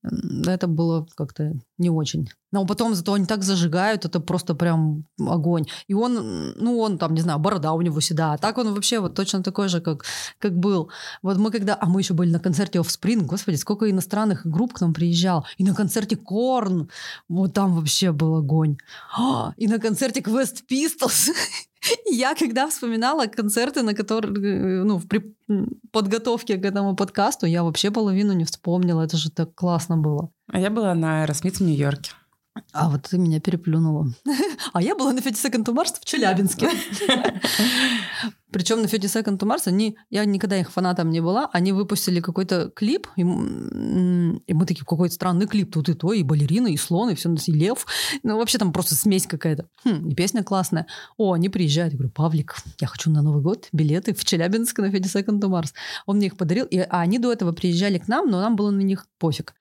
Это было как-то не очень. Но потом зато они так зажигают, это просто прям огонь. И он, ну, он там, не знаю, борода у него всегда. А так он вообще вот точно такой же, как, как был. Вот мы когда... А мы еще были на концерте Offspring. Господи, сколько иностранных групп к нам приезжал. И на концерте Корн. Вот там вообще был огонь. А, и на концерте Quest Pistols. Я когда вспоминала концерты, на которые, э, ну, при подготовке к этому подкасту, я вообще половину не вспомнила. Это же так классно было. А я была на Аэросмит в Нью-Йорке. А вот ты меня переплюнула. А я была на 30 Seconds to Mars в Челябинске. Причем на 30 Seconds to Mars они, я никогда их фанатом не была, они выпустили какой-то клип, и, и мы такие, какой-то странный клип, тут и то, и балерина, и слон, и все, и лев. Ну, вообще там просто смесь какая-то. Хм, и песня классная. О, они приезжают. Я говорю, Павлик, я хочу на Новый год билеты в Челябинск на 50 Second to Mars. Он мне их подарил, и, а они до этого приезжали к нам, но нам было на них пофиг.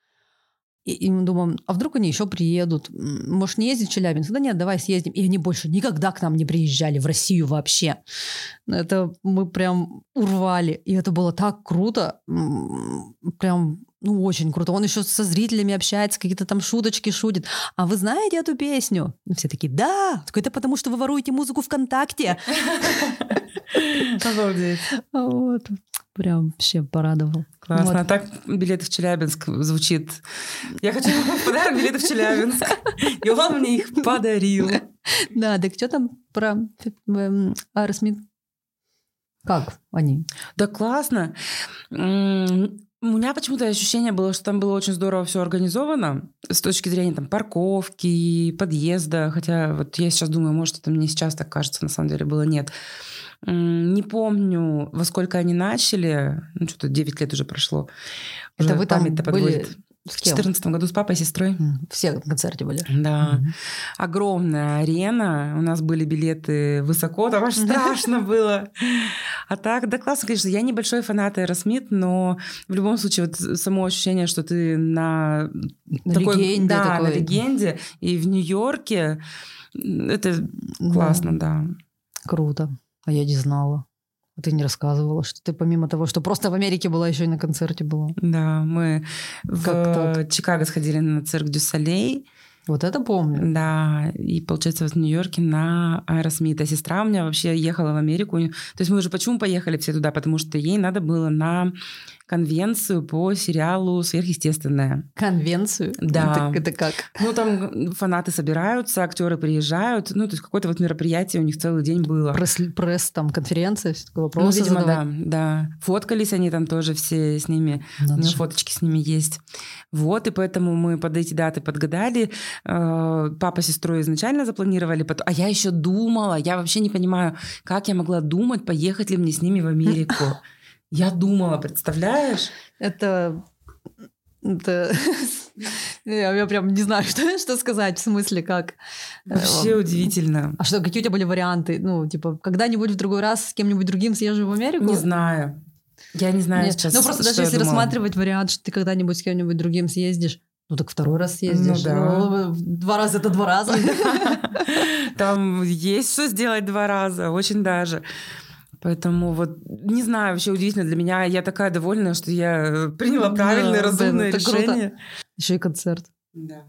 И, и мы думаем, а вдруг они еще приедут? Может, не ездить в Челябинск? Да нет, давай съездим. И они больше никогда к нам не приезжали, в Россию вообще. Это мы прям урвали. И это было так круто. Прям, ну, очень круто. Он еще со зрителями общается, какие-то там шуточки шутит. А вы знаете эту песню? Все такие, да. Это потому, что вы воруете музыку ВКонтакте. Обалдеть. Вот. Прям вообще порадовал. Классно. Вот. А так билеты в Челябинск звучит. Я хочу подарок билеты в Челябинск. И он мне их подарил. Да, так что там про эм, Аэросмит? Как они? Да классно. У меня почему-то ощущение было, что там было очень здорово все организовано с точки зрения там парковки, подъезда. Хотя вот я сейчас думаю, может, это мне сейчас так кажется, на самом деле было нет. М, Не помню, во сколько они начали. Ну, что-то 9 лет уже прошло. Это Уже вы там были подводит. В кем? 2014 году с папой и сестрой. Все на концерте были. Да. Мгм. Огромная арена. У нас были билеты высоко, там аж страшно было. А так, да, классно, конечно. Я небольшой фанат Аэросмит, но в любом случае вот само ощущение, что ты на, На такой- легенде да, на такой. легенде и в Нью-Йорке, это Да, классно, да. Круто. А я не знала. А ты не рассказывала, что ты помимо того, что просто в Америке была, еще и на концерте была. Да, мы в Как так? Чикаго сходили на цирк Дю Солей. Вот это помню. Да, и получается в Нью-Йорке на Аэросмит. А сестра у меня вообще ехала в Америку. То есть мы уже почему поехали все туда? Потому что ей надо было на конвенцию по сериалу «Сверхъестественное». Конвенцию? Да. Это, это как? Ну, там фанаты собираются, актеры приезжают. Ну, то есть какое-то вот мероприятие у них целый день было. Пресс, пресс там, конференция, все такое, Ну, вопросы видимо, задавать. да, да. Фоткались они там тоже все с ними. У Надо меня же. фоточки с ними есть. Вот, и поэтому мы под эти даты подгадали. Э, Папа с сестрой изначально запланировали, потом... а я еще думала, я вообще не понимаю, как я могла думать, поехать ли мне с ними в Америку. Я думала, представляешь? Это... это я, я прям не знаю, что, что сказать, в смысле, как. Вообще Э, удивительно. А что, какие у тебя были варианты? Ну, типа, когда-нибудь в другой раз с кем-нибудь другим съезжу в Америку? Не знаю. Я не знаю Нет. сейчас. Ну, просто даже если думала. рассматривать вариант, что ты когда-нибудь с кем-нибудь другим съездишь, ну так второй раз съездишь. Ну да. Ну, два раза это два раза. Там есть что сделать два раза, очень даже. Поэтому вот, не знаю, вообще удивительно для меня. Я такая довольна, что я э, приняла Да, правильное, разумное круто. решение. Еще и концерт. Да.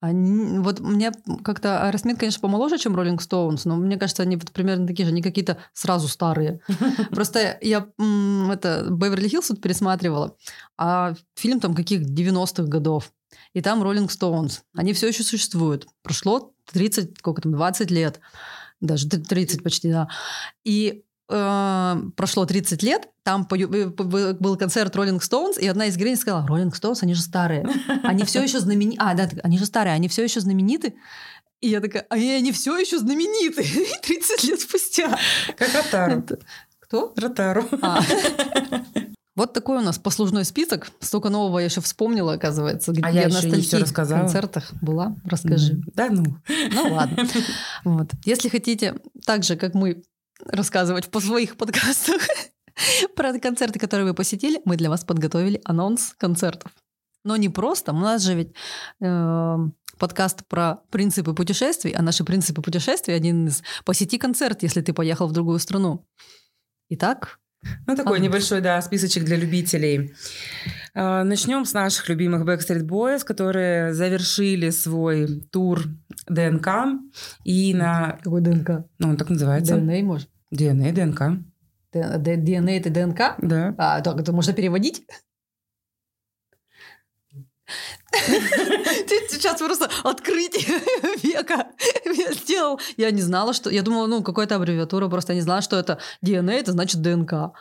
Они, вот мне как-то Аэросмит, конечно, помоложе, чем Rolling Stones, но мне кажется, они вот примерно такие же, они какие-то сразу старые. Просто я это Беверли-Хиллз вот пересматривала, а фильм там каких 90-х годов, и там Роллинг Стоунс. Они все еще существуют. Прошло 30, сколько там, 20 лет, даже 30 почти, да. И прошло 30 лет, там э, был концерт Роллинг Стоунс, и одна из героинь сказала, Роллинг Стоунс, они же старые. Они все еще знамениты. А, да, они же старые, они все еще знамениты. И я такая, а они все еще знамениты 30 лет спустя. Как Ротару. Кто? Ротару. А. Вот такой у нас послужной список. Столько нового я еще вспомнила, оказывается. Где А я на еще не стольких рассказала. концертах была. Расскажи. Да ну. Ну ладно. Вот. Если хотите так же, как мы, рассказывать по своих подкастах про концерты, которые вы посетили, мы для вас подготовили анонс концертов. Но не просто. У нас же ведь э, подкаст про принципы путешествий, а наши принципы путешествий один из «посети концерт, если ты поехал в другую страну». Итак, ну, такой а, небольшой, да, списочек для любителей. А, начнем с наших любимых Backstreet Boys, которые завершили свой тур ДНК. И на... Какой ДНК? Ну, он так называется. ДНК, может? ДНК, ДНК. ДНК это ДНК? Да. А, так это можно переводить? Ты сейчас просто открытие века сделал. Я не знала, что... Я думала, ну, какая-то аббревиатура, просто не знала, что это DNA, это значит ДНК.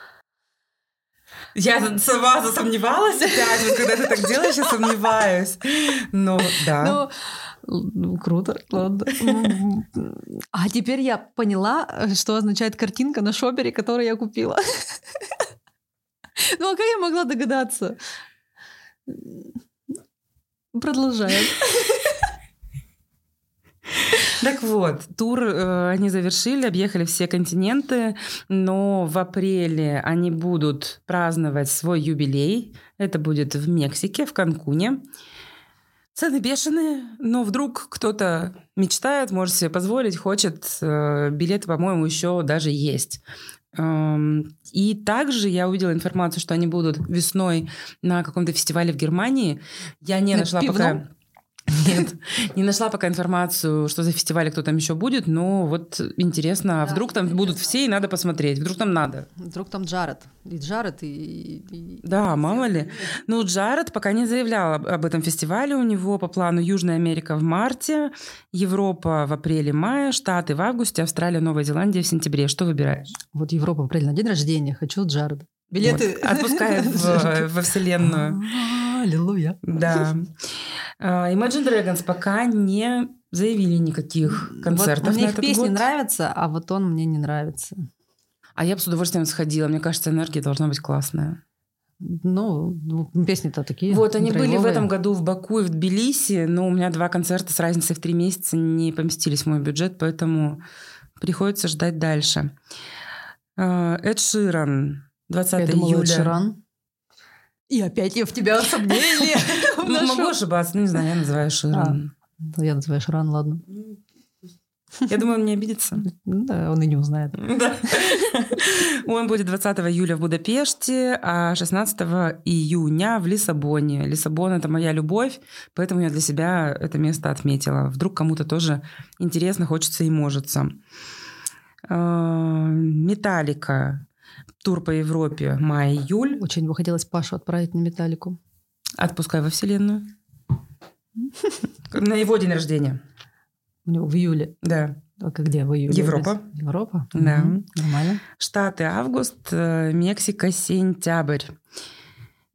Я сама засомневалась опять, вот когда ты так делаешь, я сомневаюсь. Ну, да. Ну, ну круто, ладно. А теперь я поняла, что означает картинка на шопере, которую я купила. Ну, а как я могла догадаться? Продолжаем. Так вот, тур э, они завершили, объехали все континенты, но в апреле они будут праздновать свой юбилей. Это будет в Мексике, в Канкуне. Цены бешеные, но вдруг кто-то мечтает, может себе позволить, хочет. Э, билеты, по-моему, еще даже есть. Эм, и также я увидела информацию, что они будут весной на каком-то фестивале в Германии. Я не на нашла пивном? пока... Нет, не нашла пока информацию, что за фестиваль, кто там еще будет, но вот интересно, а да, вдруг там интересно. будут все, и надо посмотреть, вдруг там надо. Вдруг там Джаред, и Джаред, и... и... Да, мало ли. Ну, Джаред пока не заявлял об, об этом фестивале, у него по плану Южная Америка в марте, Европа в апреле-мае, Штаты в августе, Австралия, Новая Зеландия в сентябре. Что выбираешь? Вот Европа в апреле, на день рождения, хочу Джареда. Билеты. Вот, отпускай в, во вселенную. Аллилуйя. Да. А, Imagine Dragons пока не заявили никаких концертов вот мне на их песни год. нравятся, а вот он мне не нравится. А я бы с удовольствием сходила. Мне кажется, энергия должна быть классная. Ну, ну песни-то такие. Вот, они драйвовые. были в этом году в Баку и в Тбилиси, но у меня два концерта с разницей в три месяца не поместились в мой бюджет, поэтому приходится ждать дальше. А, Эд Ширан, 20 я думала, июля. Эд Ширан. И опять я в тебя сомнения. Ну, могу ошибаться, ну, не знаю, я называю Ширан. А, я называю Ширан, ладно. Я думаю, он не обидится. Да, он и не узнает. Да. Он будет 20 июля в Будапеште, а 16 июня в Лиссабоне. Лиссабон — это моя любовь, поэтому я для себя это место отметила. Вдруг кому-то тоже интересно, хочется и можется. А, Металлика тур по Европе май-июль. Очень бы хотелось Пашу отправить на металлику. Отпускай во Вселенную. На его день рождения. У него в июле. Да. Только где в июле? Европа. Европа? Да. Нормально. Штаты август, э, Мексика сентябрь.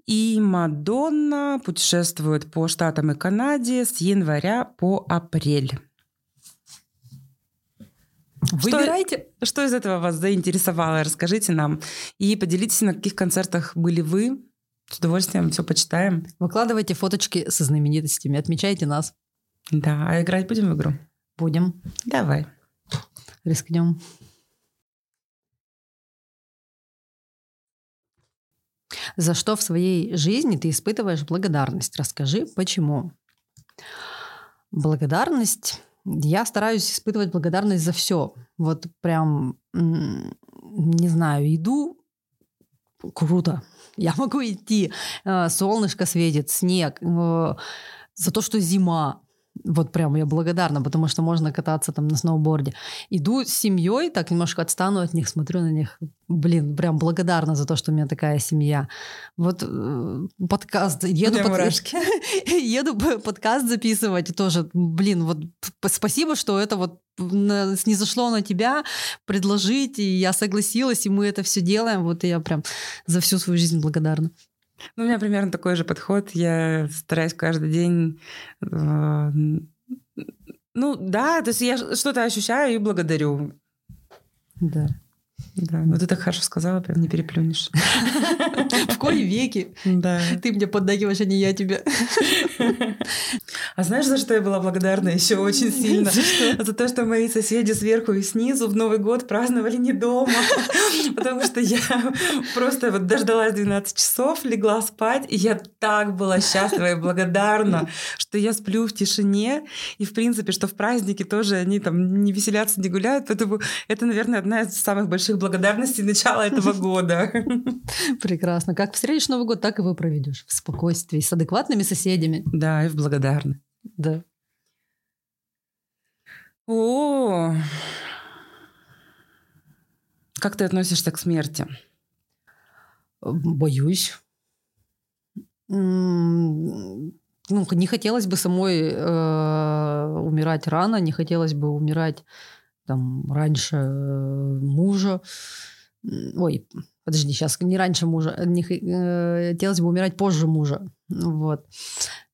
И Мадонна путешествует по Штатам и Канаде с января по апрель. Выбирайте. Что, что из этого вас заинтересовало? Расскажите нам. И поделитесь, на каких концертах были вы. С удовольствием все почитаем. Выкладывайте фоточки со знаменитостями, отмечайте нас. Да, а играть будем в игру? Будем. Давай. Рискнем. За что в своей жизни ты испытываешь благодарность? Расскажи, почему. Благодарность я стараюсь испытывать благодарность за все. Вот прям, не знаю, иду, круто. Я могу идти, э, солнышко светит, снег, э, за то, что зима, вот прям я благодарна, потому что можно кататься там на сноуборде. Иду с семьей, так немножко отстану от них, смотрю на них. Блин, прям благодарна за то, что у меня такая семья. Вот э, подкаст, еду, под... еду подкаст записывать тоже, блин, вот спасибо, что это вот не зашло на тебя предложить, и я согласилась, и мы это все делаем. Вот я прям за всю свою жизнь благодарна. Ну, у меня примерно такой же подход. Я стараюсь каждый день... Э, ну, да, то есть я что-то ощущаю и благодарю. Да. Да, ну ты так хорошо сказала, прям не переплюнешь. В кои веки. Да. Ты мне поддакиваешь, а не я тебе. А знаешь, за что я была благодарна еще очень сильно? За то, что мои соседи сверху и снизу в Новый год праздновали не дома. Потому что я просто вот дождалась 12 часов, легла спать, и я так была счастлива и благодарна, что я сплю в тишине, и в принципе, что в праздники тоже они там не веселятся, не гуляют, поэтому это, наверное, одна из самых больших благодарностей начала этого года. Прекрасно. Как встретишь Новый год, так и вы проведешь в спокойствии, с адекватными соседями. Да, и в благодарны. Да. О, как ты относишься к смерти? Боюсь. Ну, не хотелось бы самой э, умирать рано, не хотелось бы умирать там раньше э, мужа. Ой, подожди, сейчас не раньше мужа, не э, хотелось бы умирать позже мужа. Вот.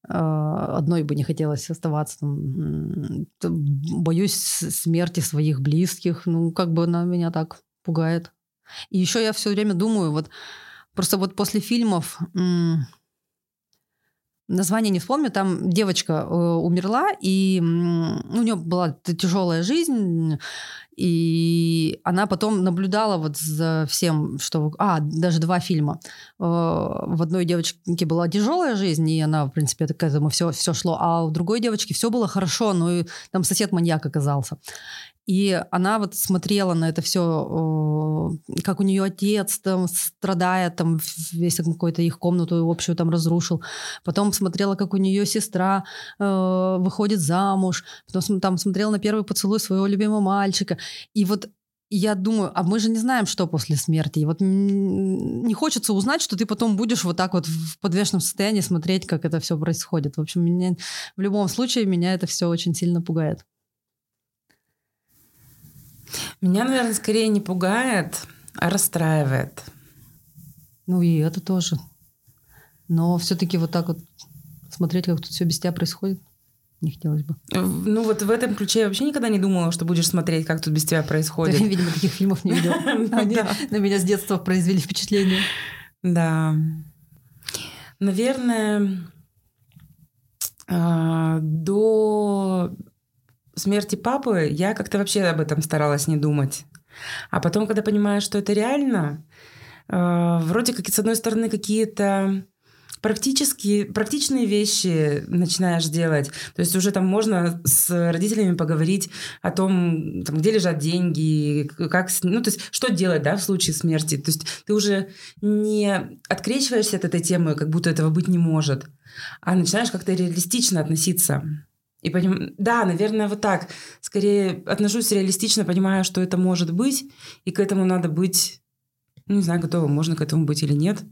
Э, одной бы не хотелось оставаться. Там. Боюсь смерти своих близких. Ну, как бы она меня так пугает. И еще я все время думаю, вот просто вот после фильмов название не вспомню, там девочка э, умерла, и ну, у нее была тяжелая жизнь, и она потом наблюдала вот за всем, что... А, даже два фильма. Э, в одной девочке была тяжелая жизнь, и она, в принципе, к этому все, все шло, а у другой девочки все было хорошо, но и там сосед маньяк оказался. И она вот смотрела на это все, как у нее отец там страдает, там весь какую-то их комнату общую там разрушил. Потом смотрела, как у нее сестра э, выходит замуж. Потом там смотрела на первый поцелуй своего любимого мальчика. И вот я думаю, а мы же не знаем, что после смерти. И вот не хочется узнать, что ты потом будешь вот так вот в подвешенном состоянии смотреть, как это все происходит. В общем, меня, в любом случае меня это все очень сильно пугает. Меня, наверное, скорее не пугает, а расстраивает. Ну и это тоже. Но все-таки вот так вот смотреть, как тут все без тебя происходит, не хотелось бы. Ну вот в этом ключе я вообще никогда не думала, что будешь смотреть, как тут без тебя происходит. Ты, видимо, таких фильмов не видел. Они на меня с детства произвели впечатление. Да. Наверное, а, до смерти папы я как-то вообще об этом старалась не думать. А потом, когда понимаешь, что это реально, э, вроде как, с одной стороны, какие-то практические, практичные вещи начинаешь делать. То есть уже там можно с родителями поговорить о том, там, где лежат деньги, как, ну, то есть что делать, да, в случае смерти. То есть ты уже не открещиваешься от этой темы, как будто этого быть не может, а начинаешь как-то реалистично относиться. И поним... Да, наверное, вот так. Скорее отношусь реалистично, понимаю, что это может быть, и к этому надо быть, ну, не знаю, готовым, можно к этому быть или нет.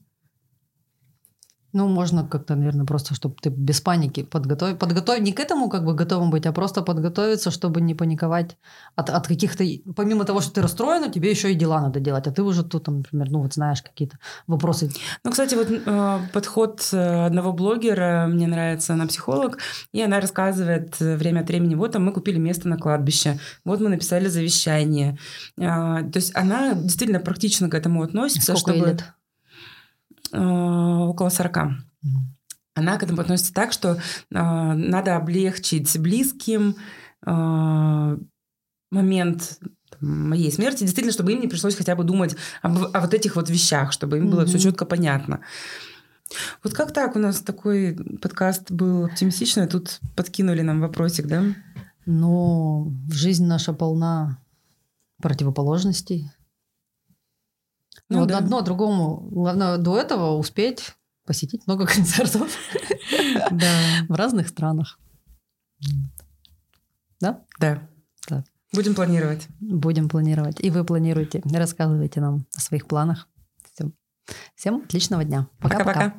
Ну, можно как-то, наверное, просто, чтобы ты без паники подготовить. Подготовить не к этому как бы готовым быть, а просто подготовиться, чтобы не паниковать от, от каких-то... Помимо того, что ты расстроена, тебе еще и дела надо делать. А ты уже тут, там, например, ну вот знаешь какие-то вопросы. Ну, кстати, вот э, подход э, одного блогера мне нравится, она психолог, и она рассказывает э, время от времени, вот там мы купили место на кладбище, вот мы написали завещание. Э, то есть она действительно практично к этому относится. Сколько чтобы... лет? Э, около 40. Она к этому относится так, что э, надо облегчить близким э, момент моей смерти, действительно, чтобы им не пришлось хотя бы думать об, о вот этих вот вещах, чтобы им было mm-hmm. все четко понятно. Вот как так у нас такой подкаст был оптимистичный, тут подкинули нам вопросик, да? Ну, жизнь наша полна противоположностей. Ну, ну да. одно другому. Главное до этого успеть посетить много концертов в разных странах. Да? Да. Будем планировать. Будем планировать. И вы планируете. Рассказывайте нам о своих планах. Всем, Всем отличного дня. Пока-пока.